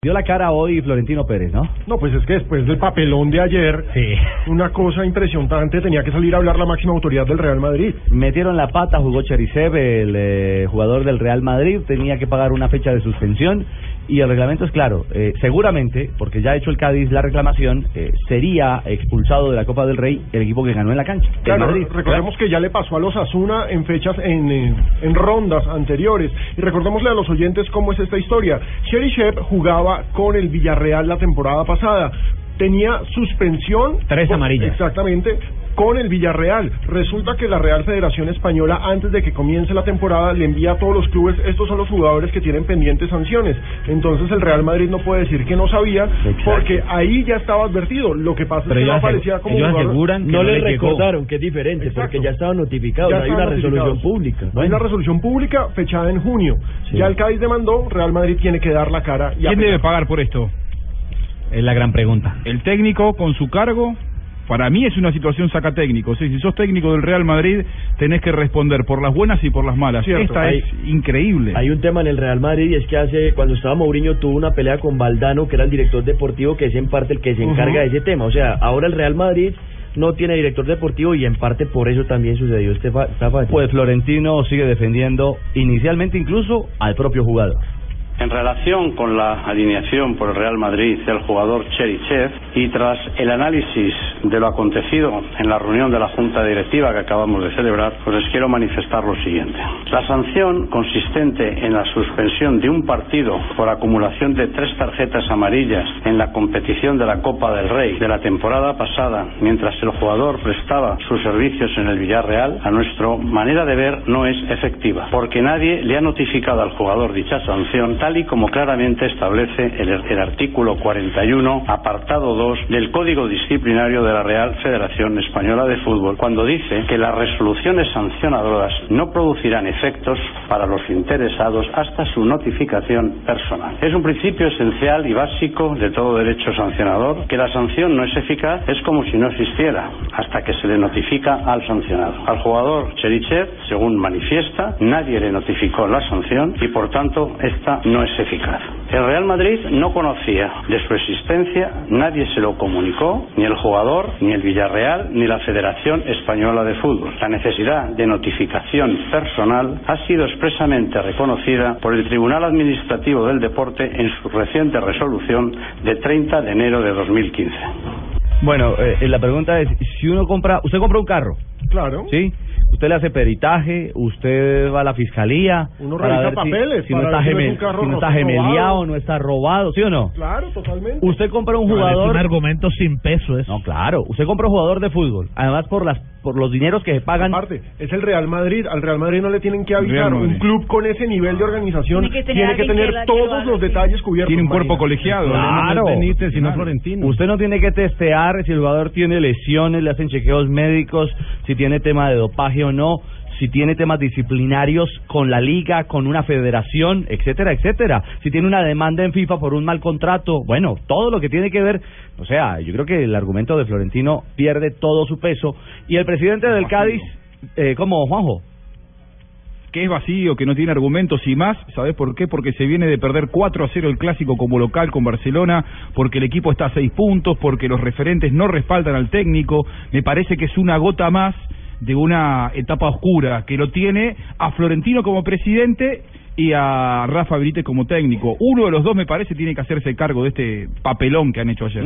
Dio la cara hoy Florentino Pérez, ¿no? No, pues es que después del papelón de ayer, Sí. una cosa impresionante, tenía que salir a hablar la máxima autoridad del Real Madrid. Metieron la pata, jugó Cherisev, el eh, jugador del Real Madrid, tenía que pagar una fecha de suspensión y el reglamento es claro. eh, seguramente, porque ya ha hecho el Cádiz la reclamación, eh, sería expulsado de la Copa del Rey el equipo que ganó en la cancha. Claro, Madrid. recordemos que ya le pasó a los Asuna en fechas, en, eh, en rondas anteriores. Y recordémosle a los oyentes cómo es esta historia. Cherisev jugaba con el Villarreal la temporada pasada. Tenía suspensión. Tres amarillas. Exactamente. Con el Villarreal. Resulta que la Real Federación Española, antes de que comience la temporada, le envía a todos los clubes, estos son los jugadores que tienen pendientes sanciones. Entonces el Real Madrid no puede decir que no sabía, Exacto. porque ahí ya estaba advertido. Lo que pasa es que no aparecía como jugador- no le recordaron que es diferente Exacto. porque ya estaban notificados, Ya hay una resolución pública. Hay una resolución pública fechada en junio. Ya el Cádiz demandó, Real Madrid tiene que dar la cara. Y ¿Quién apelar. debe pagar por esto? Es la gran pregunta. ¿El técnico con su cargo? Para mí es una situación saca técnico. Sí, si sos técnico del Real Madrid, tenés que responder por las buenas y por las malas. Cierto. Esta Hay- es increíble. Hay un tema en el Real Madrid y es que hace cuando estaba Mourinho tuvo una pelea con Valdano, que era el director deportivo, que es en parte el que se encarga de ese tema. O sea, ahora el Real Madrid no tiene director deportivo y en parte por eso también sucedió este fa- esta falla. Pues Florentino sigue defendiendo inicialmente incluso al propio jugador. En relación con la alineación por el Real Madrid del jugador Cherichev y tras el análisis de lo acontecido en la reunión de la Junta Directiva que acabamos de celebrar, pues les quiero manifestar lo siguiente. La sanción consistente en la suspensión de un partido por acumulación de tres tarjetas amarillas en la competición de la Copa del Rey de la temporada pasada, mientras el jugador prestaba sus servicios en el Villarreal, a nuestra manera de ver no es efectiva, porque nadie le ha notificado al jugador dicha sanción, tal y como claramente establece el, el artículo 41, apartado 2 del Código Disciplinario de la Real Federación Española de Fútbol, cuando dice que las resoluciones sancionadoras no producirán efectos para los interesados hasta su notificación personal. Es un principio esencial y básico de todo derecho sancionador que la sanción no es eficaz, es como si no existiera, hasta que se le notifica al sancionado. Al jugador Cherichev, según manifiesta, nadie le notificó la sanción y por tanto esta no es eficaz. El Real Madrid no conocía de su existencia, nadie se lo comunicó, ni el jugador, ni el Villarreal, ni la Federación Española de Fútbol. La necesidad de notificación personal ha sido expresamente reconocida por el Tribunal Administrativo del Deporte en su reciente resolución de 30 de enero de 2015. Bueno, eh, la pregunta es, si uno compra, usted compra un carro, Claro. ¿sí? Usted le hace peritaje, usted va a la fiscalía. Uno para revisa ver si- papeles si, no para está, ver si no es gemel- un carro si no está gemeliado, robado. no está robado, ¿sí o no? Claro, totalmente. Usted compra un jugador. argumento sin peso eso. No, claro. Usted compra un jugador de fútbol. Además, por las por los dineros que se pagan. Aparte, es el Real Madrid. Al Real Madrid no le tienen que avisar. Un club con ese nivel de organización Tiene que tener tiene que alguien que tener la- que lo todos los detalles cubiertos. Tiene un cuerpo Marina. colegiado. Claro. No es Benítez, sino Claro. Florentino. Usted no tiene que testear si el jugador tiene lesiones, le hacen chequeos médicos, si tiene tema de dopaje o no, si tiene temas disciplinarios con la liga, con una federación, etcétera, etcétera. Si tiene una demanda en FIFA por un mal contrato, bueno, todo lo que tiene que ver, o sea, yo creo que el argumento de Florentino pierde todo su peso y el presidente del Cádiz, eh, como Juanjo, que es vacío, que no tiene argumentos y más, ¿sabes por qué? Porque se viene de perder 4 a 0 el clásico como local con Barcelona, porque el equipo está a 6 puntos, porque los referentes no respaldan al técnico, me parece que es una gota más de una etapa oscura que lo tiene a Florentino como presidente y a Rafa Benítez como técnico. Uno de los dos me parece tiene que hacerse cargo de este papelón que han hecho ayer.